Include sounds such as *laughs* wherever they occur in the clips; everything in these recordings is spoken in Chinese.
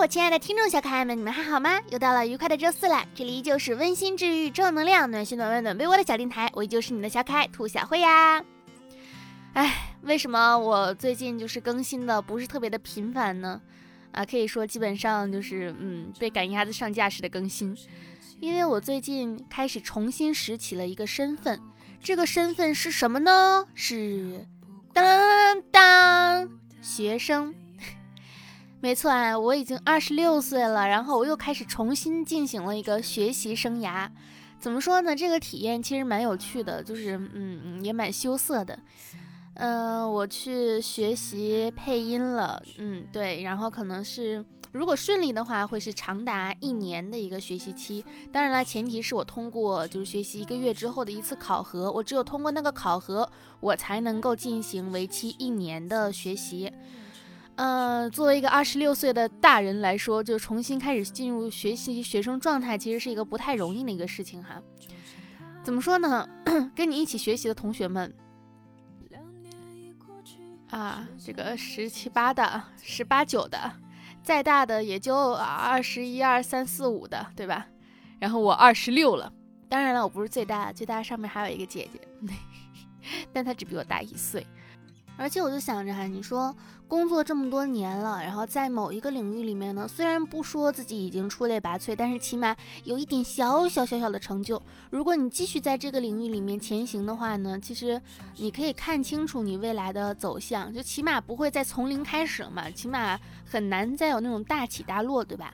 我亲爱的听众小可爱们，你们还好吗？又到了愉快的周四了，这里依旧是温馨治愈、正能量、暖心暖胃暖被窝的小电台，我依旧是你的小可爱兔小慧呀。哎，为什么我最近就是更新的不是特别的频繁呢？啊，可以说基本上就是嗯被赶鸭子上架式的更新，因为我最近开始重新拾起了一个身份，这个身份是什么呢？是当当学生。没错啊，我已经二十六岁了，然后我又开始重新进行了一个学习生涯。怎么说呢？这个体验其实蛮有趣的，就是嗯，也蛮羞涩的。嗯，我去学习配音了，嗯，对，然后可能是如果顺利的话，会是长达一年的一个学习期。当然了，前提是我通过就是学习一个月之后的一次考核，我只有通过那个考核，我才能够进行为期一年的学习。嗯，作为一个二十六岁的大人来说，就重新开始进入学习学生状态，其实是一个不太容易的一个事情哈。怎么说呢？*coughs* 跟你一起学习的同学们啊，这个十七八的、十八九的，再大的也就二十一二三四五的，对吧？然后我二十六了，当然了，我不是最大，最大上面还有一个姐姐，*laughs* 但她只比我大一岁。而且我就想着哈，你说工作这么多年了，然后在某一个领域里面呢，虽然不说自己已经出类拔萃，但是起码有一点小小小小的成就。如果你继续在这个领域里面前行的话呢，其实你可以看清楚你未来的走向，就起码不会再从零开始了嘛，起码很难再有那种大起大落，对吧？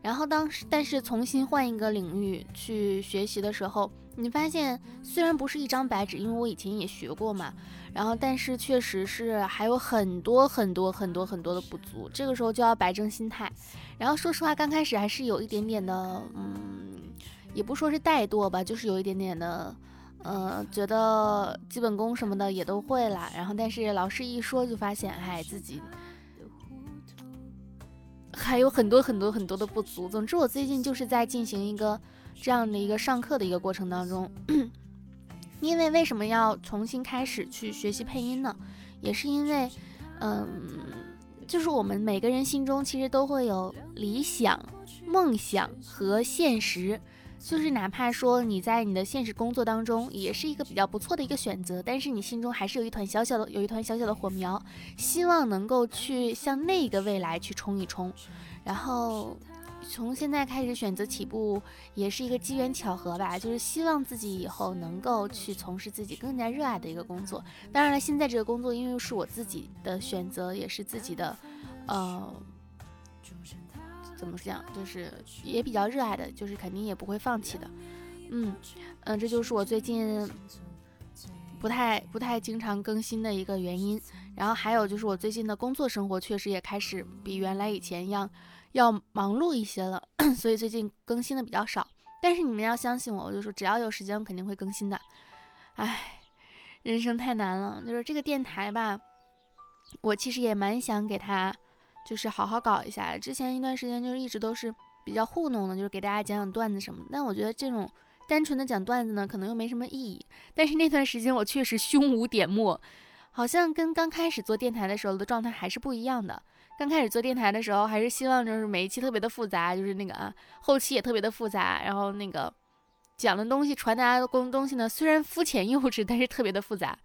然后当时，但是重新换一个领域去学习的时候，你发现虽然不是一张白纸，因为我以前也学过嘛。然后，但是确实是还有很多很多很多很多的不足，这个时候就要摆正心态。然后说实话，刚开始还是有一点点的，嗯，也不说是怠惰吧，就是有一点点的，呃，觉得基本功什么的也都会了。然后，但是老师一说，就发现，哎，自己还有很多很多很多的不足。总之，我最近就是在进行一个这样的一个上课的一个过程当中。因为为什么要重新开始去学习配音呢？也是因为，嗯，就是我们每个人心中其实都会有理想、梦想和现实，就是哪怕说你在你的现实工作当中也是一个比较不错的一个选择，但是你心中还是有一团小小的、有一团小小的火苗，希望能够去向那个未来去冲一冲，然后。从现在开始选择起步，也是一个机缘巧合吧。就是希望自己以后能够去从事自己更加热爱的一个工作。当然了，现在这个工作因为是我自己的选择，也是自己的，呃，怎么讲，就是也比较热爱的，就是肯定也不会放弃的。嗯嗯，这就是我最近不太不太经常更新的一个原因。然后还有就是我最近的工作生活确实也开始比原来以前一样。要忙碌一些了，所以最近更新的比较少。但是你们要相信我，我就说只要有时间，我肯定会更新的。唉，人生太难了，就是这个电台吧，我其实也蛮想给他，就是好好搞一下。之前一段时间就是一直都是比较糊弄的，就是给大家讲讲段子什么。但我觉得这种单纯的讲段子呢，可能又没什么意义。但是那段时间我确实胸无点墨，好像跟刚开始做电台的时候的状态还是不一样的。刚开始做电台的时候，还是希望就是每一期特别的复杂，就是那个啊，后期也特别的复杂，然后那个讲的东西、传达的东东西呢，虽然肤浅幼稚，但是特别的复杂。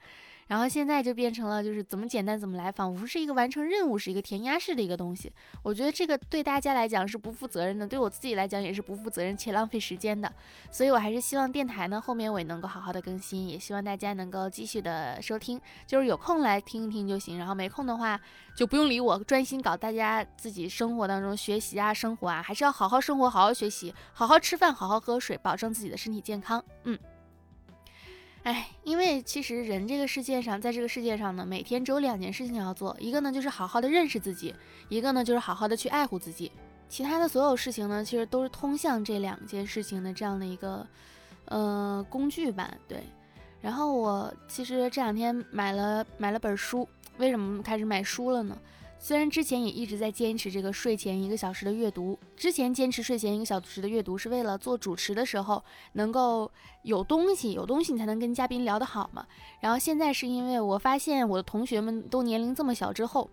然后现在就变成了，就是怎么简单怎么来，仿佛是一个完成任务，是一个填鸭式的一个东西。我觉得这个对大家来讲是不负责任的，对我自己来讲也是不负责任且浪费时间的。所以我还是希望电台呢后面我也能够好好的更新，也希望大家能够继续的收听，就是有空来听一听就行，然后没空的话就不用理我，专心搞大家自己生活当中学习啊、生活啊，还是要好好生活、好好学习、好好吃饭、好好喝水，保证自己的身体健康。嗯。哎，因为其实人这个世界上，在这个世界上呢，每天只有两件事情要做，一个呢就是好好的认识自己，一个呢就是好好的去爱护自己。其他的所有事情呢，其实都是通向这两件事情的这样的一个呃工具吧。对。然后我其实这两天买了买了本书，为什么开始买书了呢？虽然之前也一直在坚持这个睡前一个小时的阅读，之前坚持睡前一个小时的阅读是为了做主持的时候能够有东西，有东西你才能跟嘉宾聊得好嘛。然后现在是因为我发现我的同学们都年龄这么小之后，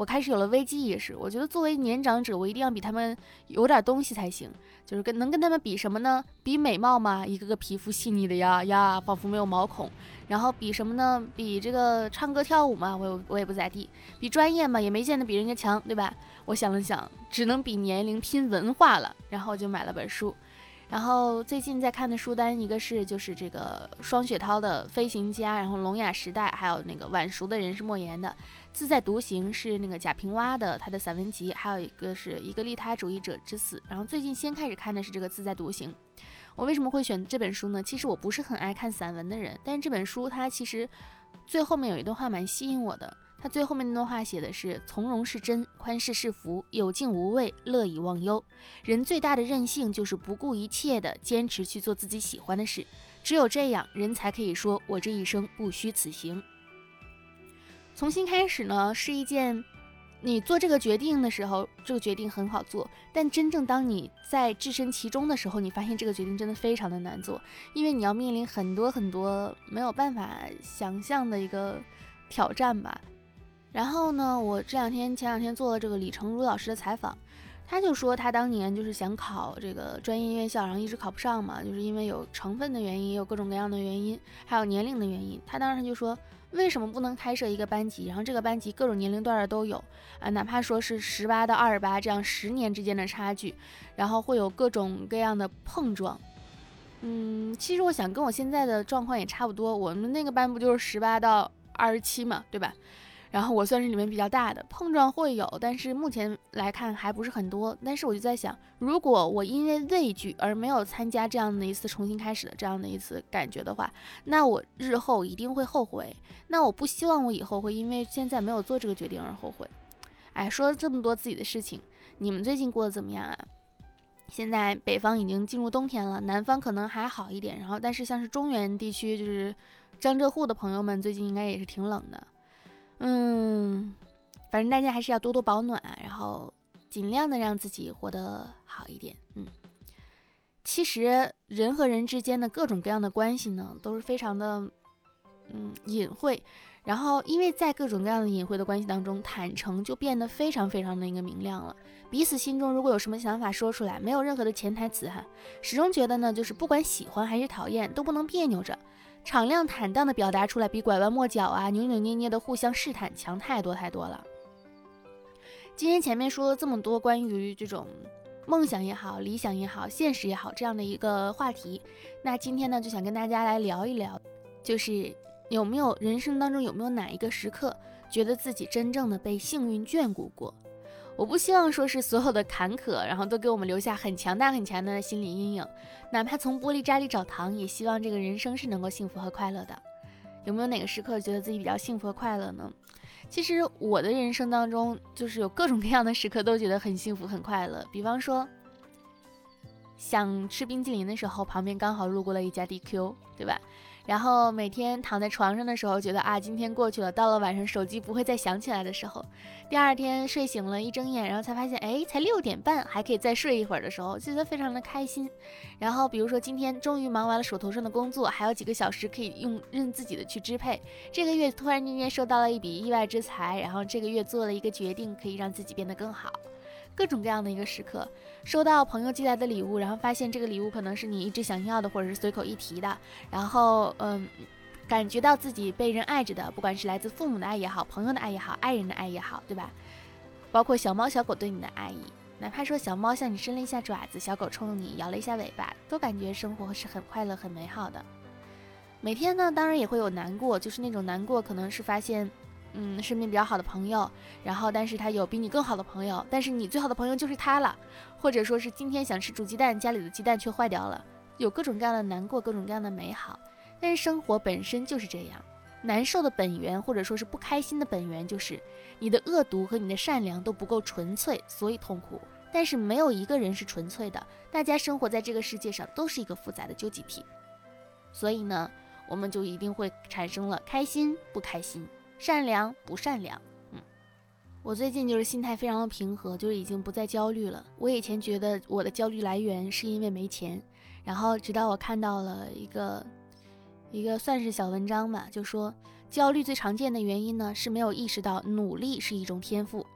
我开始有了危机意识。我觉得作为年长者，我一定要比他们有点东西才行。就是跟能跟他们比什么呢？比美貌嘛，一个个皮肤细腻的呀呀，仿佛没有毛孔。然后比什么呢？比这个唱歌跳舞嘛，我我也不咋地。比专业嘛，也没见得比人家强，对吧？我想了想，只能比年龄拼文化了。然后就买了本书。然后最近在看的书单，一个是就是这个双雪涛的《飞行家》，然后《聋哑时代》，还有那个晚熟的人是莫言的《自在独行》，是那个贾平凹的他的散文集，还有一个是一个利他主义者之死。然后最近先开始看的是这个《自在独行》。我为什么会选这本书呢？其实我不是很爱看散文的人，但是这本书它其实最后面有一段话蛮吸引我的。他最后面那段话写的是：从容是真，宽适是福，有敬无畏，乐以忘忧。人最大的任性就是不顾一切的坚持去做自己喜欢的事，只有这样，人才可以说我这一生不虚此行。重新开始呢，是一件你做这个决定的时候，这个决定很好做，但真正当你在置身其中的时候，你发现这个决定真的非常的难做，因为你要面临很多很多没有办法想象的一个挑战吧。然后呢，我这两天前两天做了这个李成儒老师的采访，他就说他当年就是想考这个专业院校，然后一直考不上嘛，就是因为有成分的原因，也有各种各样的原因，还有年龄的原因。他当时就说，为什么不能开设一个班级，然后这个班级各种年龄段的都有啊，哪怕说是十八到二十八这样十年之间的差距，然后会有各种各样的碰撞。嗯，其实我想跟我现在的状况也差不多，我们那个班不就是十八到二十七嘛，对吧？然后我算是里面比较大的，碰撞会有，但是目前来看还不是很多。但是我就在想，如果我因为畏惧而没有参加这样的一次重新开始的这样的一次感觉的话，那我日后一定会后悔。那我不希望我以后会因为现在没有做这个决定而后悔。哎，说了这么多自己的事情，你们最近过得怎么样啊？现在北方已经进入冬天了，南方可能还好一点。然后，但是像是中原地区，就是江浙沪的朋友们，最近应该也是挺冷的。嗯，反正大家还是要多多保暖，然后尽量的让自己活得好一点。嗯，其实人和人之间的各种各样的关系呢，都是非常的嗯隐晦。然后因为在各种各样的隐晦的关系当中，坦诚就变得非常非常的一个明亮了。彼此心中如果有什么想法说出来，没有任何的潜台词哈，始终觉得呢，就是不管喜欢还是讨厌，都不能别扭着。敞亮坦荡的表达出来，比拐弯抹角啊、扭扭捏捏的互相试探强太多太多了。今天前面说了这么多关于这种梦想也好、理想也好、现实也好这样的一个话题，那今天呢就想跟大家来聊一聊，就是有没有人生当中有没有哪一个时刻，觉得自己真正的被幸运眷顾过？我不希望说是所有的坎坷，然后都给我们留下很强大很强大的心理阴影。哪怕从玻璃渣里找糖，也希望这个人生是能够幸福和快乐的。有没有哪个时刻觉得自己比较幸福和快乐呢？其实我的人生当中，就是有各种各样的时刻都觉得很幸福很快乐。比方说，想吃冰淇淋的时候，旁边刚好路过了一家 DQ，对吧？然后每天躺在床上的时候，觉得啊，今天过去了。到了晚上，手机不会再响起来的时候，第二天睡醒了，一睁眼，然后才发现，哎，才六点半，还可以再睡一会儿的时候，觉得非常的开心。然后比如说今天终于忙完了手头上的工作，还有几个小时可以用任自己的去支配。这个月突然间收到了一笔意外之财，然后这个月做了一个决定，可以让自己变得更好。各种各样的一个时刻，收到朋友寄来的礼物，然后发现这个礼物可能是你一直想要的，或者是随口一提的，然后嗯，感觉到自己被人爱着的，不管是来自父母的爱也好，朋友的爱也好，爱人的爱也好，对吧？包括小猫小狗对你的爱意，哪怕说小猫向你伸了一下爪子，小狗冲你摇了一下尾巴，都感觉生活是很快乐、很美好的。每天呢，当然也会有难过，就是那种难过，可能是发现。嗯，身边比较好的朋友，然后但是他有比你更好的朋友，但是你最好的朋友就是他了，或者说是今天想吃煮鸡蛋，家里的鸡蛋却坏掉了，有各种各样的难过，各种各样的美好。但是生活本身就是这样，难受的本源或者说是不开心的本源就是你的恶毒和你的善良都不够纯粹，所以痛苦。但是没有一个人是纯粹的，大家生活在这个世界上都是一个复杂的纠集体，所以呢，我们就一定会产生了开心不开心。善良不善良，嗯，我最近就是心态非常的平和，就是已经不再焦虑了。我以前觉得我的焦虑来源是因为没钱，然后直到我看到了一个一个算是小文章吧，就说焦虑最常见的原因呢是没有意识到努力是一种天赋。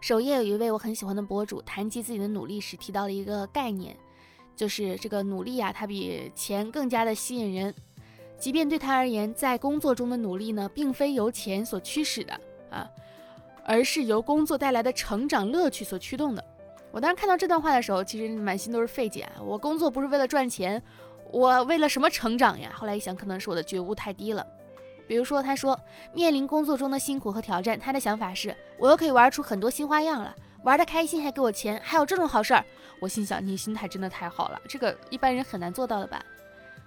首页有一位我很喜欢的博主谈及自己的努力时提到了一个概念，就是这个努力啊，它比钱更加的吸引人。即便对他而言，在工作中的努力呢，并非由钱所驱使的啊，而是由工作带来的成长乐趣所驱动的。我当时看到这段话的时候，其实满心都是费解。我工作不是为了赚钱，我为了什么成长呀？后来一想，可能是我的觉悟太低了。比如说，他说面临工作中的辛苦和挑战，他的想法是：我又可以玩出很多新花样了，玩的开心还给我钱，还有这种好事儿。我心想，你心态真的太好了，这个一般人很难做到的吧？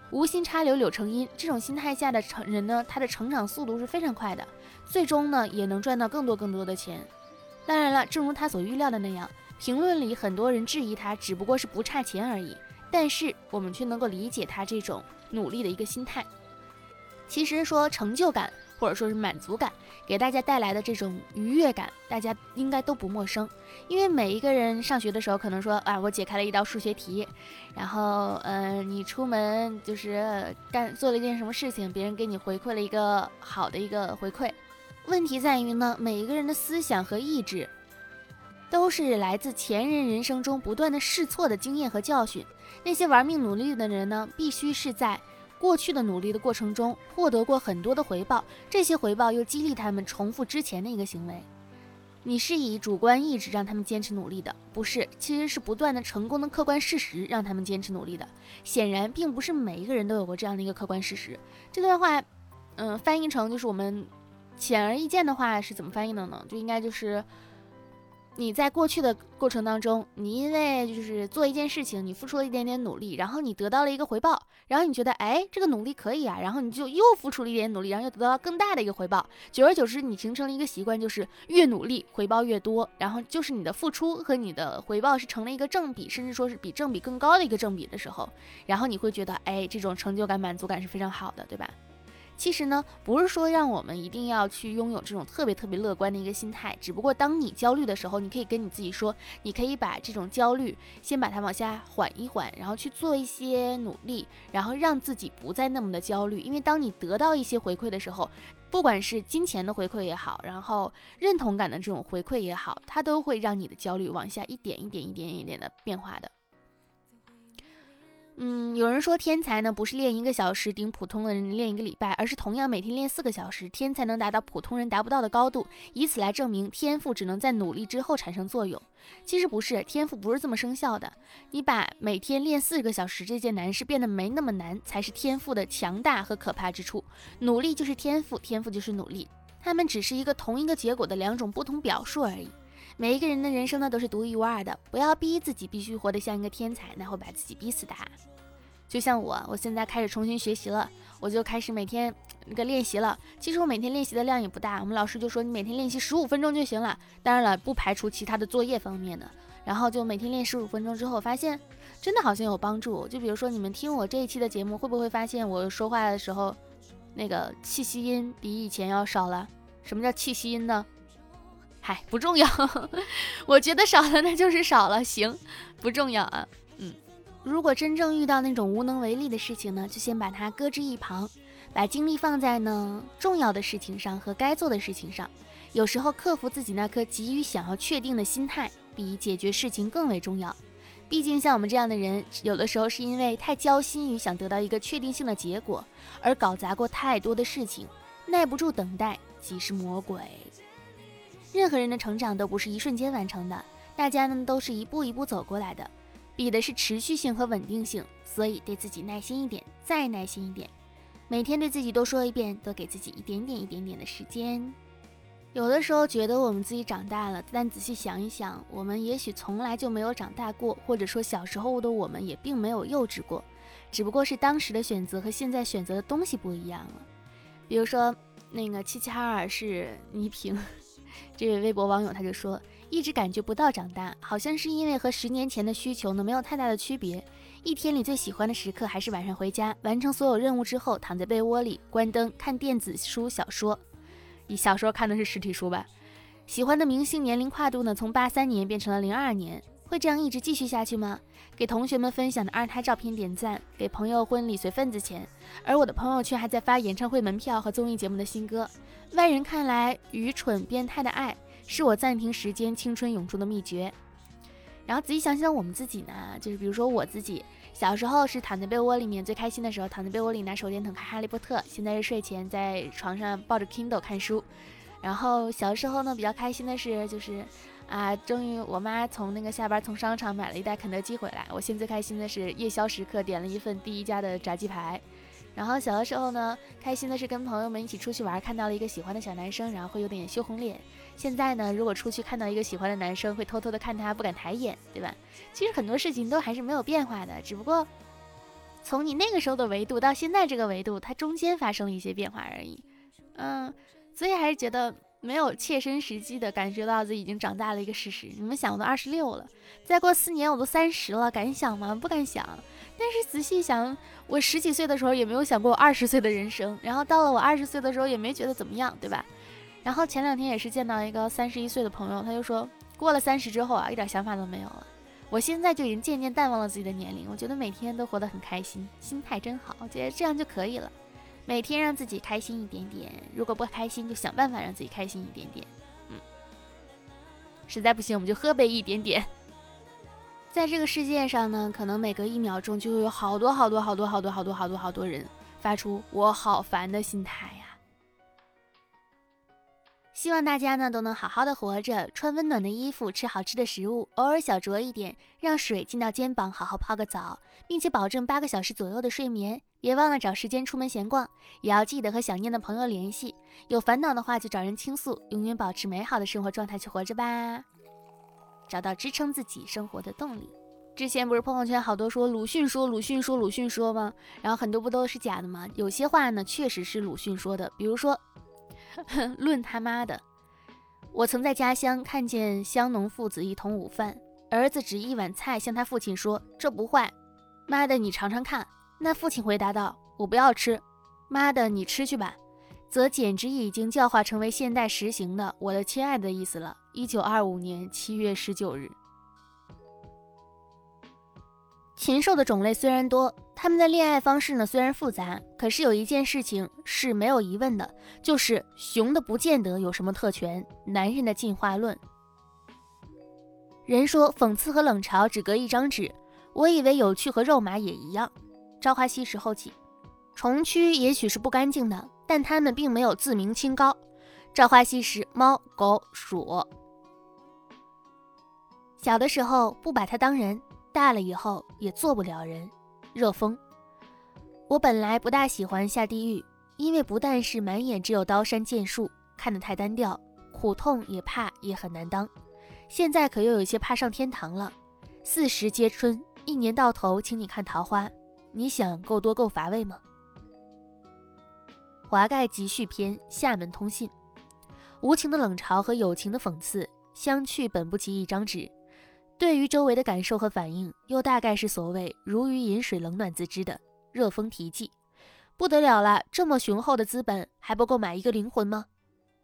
无心插柳柳成荫，这种心态下的成人呢，他的成长速度是非常快的，最终呢也能赚到更多更多的钱。当然了，正如他所预料的那样。评论里很多人质疑他，只不过是不差钱而已，但是我们却能够理解他这种努力的一个心态。其实说成就感或者说是满足感给大家带来的这种愉悦感，大家应该都不陌生。因为每一个人上学的时候，可能说啊，我解开了一道数学题，然后嗯，你出门就是干做了一件什么事情，别人给你回馈了一个好的一个回馈。问题在于呢，每一个人的思想和意志。都是来自前人人生中不断的试错的经验和教训。那些玩命努力的人呢，必须是在过去的努力的过程中获得过很多的回报，这些回报又激励他们重复之前的一个行为。你是以主观意志让他们坚持努力的，不是？其实是不断的成功的客观事实让他们坚持努力的。显然，并不是每一个人都有过这样的一个客观事实。这段话，嗯，翻译成就是我们显而易见的话是怎么翻译的呢？就应该就是。你在过去的过程当中，你因为就是做一件事情，你付出了一点点努力，然后你得到了一个回报，然后你觉得哎，这个努力可以啊，然后你就又付出了一点努力，然后又得到了更大的一个回报。久而久之，你形成了一个习惯，就是越努力回报越多，然后就是你的付出和你的回报是成了一个正比，甚至说是比正比更高的一个正比的时候，然后你会觉得哎，这种成就感、满足感是非常好的，对吧？其实呢，不是说让我们一定要去拥有这种特别特别乐观的一个心态，只不过当你焦虑的时候，你可以跟你自己说，你可以把这种焦虑先把它往下缓一缓，然后去做一些努力，然后让自己不再那么的焦虑。因为当你得到一些回馈的时候，不管是金钱的回馈也好，然后认同感的这种回馈也好，它都会让你的焦虑往下一点一点一点一点的变化的。嗯，有人说天才呢不是练一个小时顶普通的人练一个礼拜，而是同样每天练四个小时，天才能达到普通人达不到的高度，以此来证明天赋只能在努力之后产生作用。其实不是，天赋不是这么生效的。你把每天练四个小时这件难事变得没那么难，才是天赋的强大和可怕之处。努力就是天赋，天赋就是努力，他们只是一个同一个结果的两种不同表述而已。每一个人的人生呢都是独一无二的，不要逼自己必须活得像一个天才，那会把自己逼死的。就像我，我现在开始重新学习了，我就开始每天那个练习了。其实我每天练习的量也不大，我们老师就说你每天练习十五分钟就行了。当然了，不排除其他的作业方面的。然后就每天练十五分钟之后，发现真的好像有帮助。就比如说你们听我这一期的节目，会不会发现我说话的时候那个气息音比以前要少了？什么叫气息音呢？嗨，不重要，*laughs* 我觉得少了那就是少了，行，不重要啊。嗯，如果真正遇到那种无能为力的事情呢，就先把它搁置一旁，把精力放在呢重要的事情上和该做的事情上。有时候克服自己那颗急于想要确定的心态，比解决事情更为重要。毕竟像我们这样的人，有的时候是因为太焦心于想得到一个确定性的结果，而搞砸过太多的事情，耐不住等待即是魔鬼。任何人的成长都不是一瞬间完成的，大家呢都是一步一步走过来的，比的是持续性和稳定性，所以对自己耐心一点，再耐心一点，每天对自己多说一遍，多给自己一点点一点点的时间。有的时候觉得我们自己长大了，但仔细想一想，我们也许从来就没有长大过，或者说小时候的我们也并没有幼稚过，只不过是当时的选择和现在选择的东西不一样了。比如说那个齐齐哈尔是倪萍。这位微博网友他就说，一直感觉不到长大，好像是因为和十年前的需求呢没有太大的区别。一天里最喜欢的时刻还是晚上回家，完成所有任务之后，躺在被窝里，关灯看电子书小说。你小时候看的是实体书吧？喜欢的明星年龄跨度呢，从八三年变成了零二年，会这样一直继续下去吗？给同学们分享的二胎照片点赞，给朋友婚礼随份子钱，而我的朋友圈还在发演唱会门票和综艺节目的新歌。外人看来愚蠢变态的爱，是我暂停时间、青春永驻的秘诀。然后仔细想想我们自己呢，就是比如说我自己小时候是躺在被窝里面最开心的时候，躺在被窝里拿手电筒看《哈利波特》，现在是睡前在床上抱着 Kindle 看书。然后小时候呢比较开心的是就是。啊，终于我妈从那个下班从商场买了一袋肯德基回来。我现在最开心的是夜宵时刻点了一份第一家的炸鸡排。然后小的时候呢，开心的是跟朋友们一起出去玩，看到了一个喜欢的小男生，然后会有点羞红脸。现在呢，如果出去看到一个喜欢的男生，会偷偷的看他，不敢抬眼，对吧？其实很多事情都还是没有变化的，只不过从你那个时候的维度到现在这个维度，它中间发生了一些变化而已。嗯，所以还是觉得。没有切身实际的感觉到自己已经长大了一个事实。你们想，我都二十六了，再过四年我都三十了，敢想吗？不敢想。但是仔细想，我十几岁的时候也没有想过我二十岁的人生，然后到了我二十岁的时候也没觉得怎么样，对吧？然后前两天也是见到一个三十一岁的朋友，他就说过了三十之后啊，一点想法都没有了。我现在就已经渐渐淡忘了自己的年龄，我觉得每天都活得很开心，心态真好，我觉得这样就可以了。每天让自己开心一点点，如果不开心，就想办法让自己开心一点点。嗯，实在不行，我们就喝杯一点点。*laughs* 在这个世界上呢，可能每隔一秒钟就会有好多好多好多好多好多好多好多人发出“我好烦”的心态呀。希望大家呢都能好好的活着，穿温暖的衣服，吃好吃的食物，偶尔小酌一点，让水进到肩膀，好好泡个澡，并且保证八个小时左右的睡眠。别忘了找时间出门闲逛，也要记得和想念的朋友联系。有烦恼的话就找人倾诉，永远保持美好的生活状态去活着吧，找到支撑自己生活的动力。之前不是朋友圈好多说鲁迅说鲁迅说鲁迅说吗？然后很多不都是假的吗？有些话呢确实是鲁迅说的，比如说。*laughs* 论他妈的！我曾在家乡看见乡农父子一同午饭，儿子指一碗菜向他父亲说：“这不坏，妈的，你尝尝看。”那父亲回答道：“我不要吃。”妈的，你吃去吧，则简直已经教化成为现代实行的“我的亲爱的”意思了。一九二五年七月十九日。禽兽的种类虽然多，他们的恋爱方式呢虽然复杂，可是有一件事情是没有疑问的，就是熊的不见得有什么特权。男人的进化论。人说讽刺和冷嘲只隔一张纸，我以为有趣和肉麻也一样。朝花夕拾后记。虫蛆也许是不干净的，但它们并没有自鸣清高。朝花夕拾，猫、狗、鼠。小的时候不把它当人。大了以后也做不了人。热风，我本来不大喜欢下地狱，因为不但是满眼只有刀山剑树，看得太单调，苦痛也怕也很难当。现在可又有些怕上天堂了。四时皆春，一年到头，请你看桃花，你想够多够乏味吗？华盖集序篇，厦门通信。无情的冷嘲和有情的讽刺，相去本不及一张纸。对于周围的感受和反应，又大概是所谓如鱼饮水，冷暖自知的热风提记，不得了了！这么雄厚的资本，还不够买一个灵魂吗？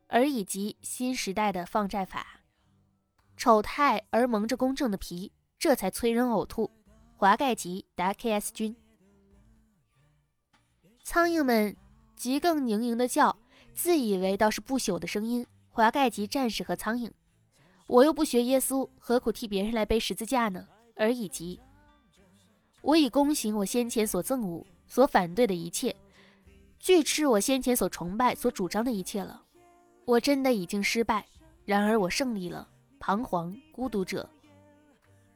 而以及新时代的放债法，丑态而蒙着公正的皮，这才催人呕吐。华盖吉达 K.S 君，苍蝇们极更盈盈的叫，自以为倒是不朽的声音。华盖吉战士和苍蝇。我又不学耶稣，何苦替别人来背十字架呢？而以及，我已躬行我先前所憎恶、所反对的一切，拒斥我先前所崇拜、所主张的一切了。我真的已经失败，然而我胜利了。彷徨孤独者，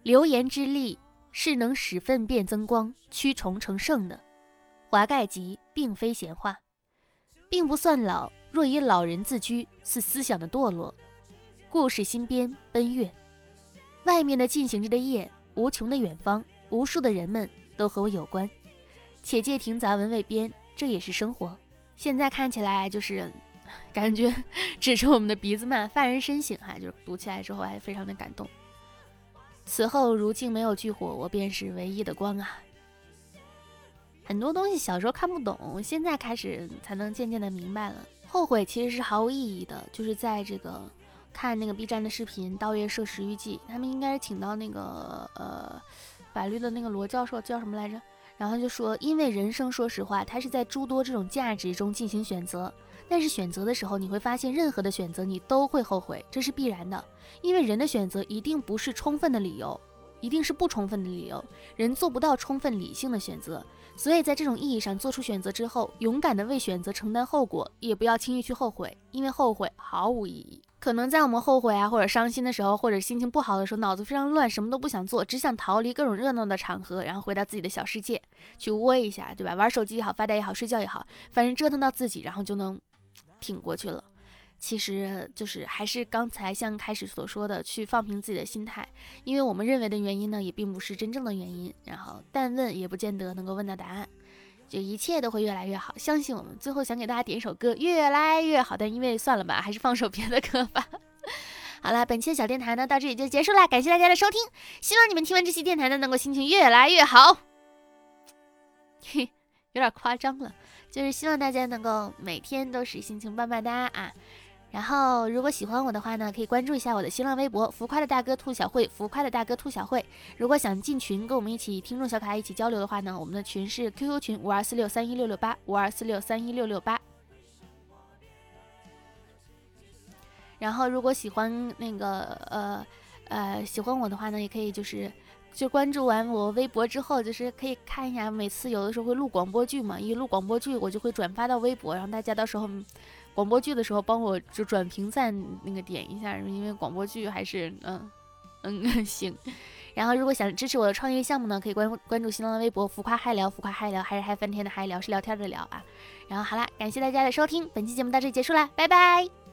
流言之力是能使粪便增光、驱虫成圣的。华盖吉并非闲话，并不算老。若以老人自居，是思想的堕落。故事新编奔月，外面的进行着的夜，无穷的远方，无数的人们都和我有关。且借庭杂文未编，这也是生活。现在看起来就是 *laughs* 感觉 *laughs* 指着我们的鼻子骂，发人深省哈。就是读起来之后还非常的感动。此后如镜没有炬火，我便是唯一的光啊。很多东西小时候看不懂，现在开始才能渐渐的明白了。后悔其实是毫无意义的，就是在这个。看那个 B 站的视频《盗月摄食日记》，他们应该是请到那个呃法律的那个罗教授叫什么来着？然后就说，因为人生说实话，他是在诸多这种价值中进行选择。但是选择的时候，你会发现任何的选择你都会后悔，这是必然的，因为人的选择一定不是充分的理由，一定是不充分的理由，人做不到充分理性的选择。所以在这种意义上做出选择之后，勇敢的为选择承担后果，也不要轻易去后悔，因为后悔毫无意义。可能在我们后悔啊或者伤心的时候，或者心情不好的时候，脑子非常乱，什么都不想做，只想逃离各种热闹的场合，然后回到自己的小世界去窝一下，对吧？玩手机也好，发呆也好，睡觉也好，反正折腾到自己，然后就能挺过去了。其实就是还是刚才像开始所说的，去放平自己的心态，因为我们认为的原因呢，也并不是真正的原因。然后，但问也不见得能够问到答案，就一切都会越来越好，相信我们。最后想给大家点一首歌，《越来越好》，但因为算了吧，还是放首别的歌吧。*laughs* 好了，本期的小电台呢，到这里就结束了，感谢大家的收听，希望你们听完这期电台呢，能够心情越来越好。嘿，有点夸张了，就是希望大家能够每天都是心情棒棒哒啊。然后，如果喜欢我的话呢，可以关注一下我的新浪微博“浮夸的大哥兔小慧”，浮夸的大哥兔小慧。如果想进群，跟我们一起听众小可爱一起交流的话呢，我们的群是 QQ 群五二四六三一六六八五二四六三一六六八。然后，如果喜欢那个呃呃喜欢我的话呢，也可以就是就关注完我微博之后，就是可以看一下，每次有的时候会录广播剧嘛，一录广播剧我就会转发到微博，然后大家到时候。广播剧的时候，帮我就转评赞那个点一下，因为广播剧还是嗯嗯 *laughs* 行。然后如果想支持我的创业项目呢，可以关关注新浪微博“浮夸嗨聊”，浮夸嗨聊还是嗨翻天的嗨聊，是聊天的聊啊。然后好啦，感谢大家的收听，本期节目到这里结束了，拜拜。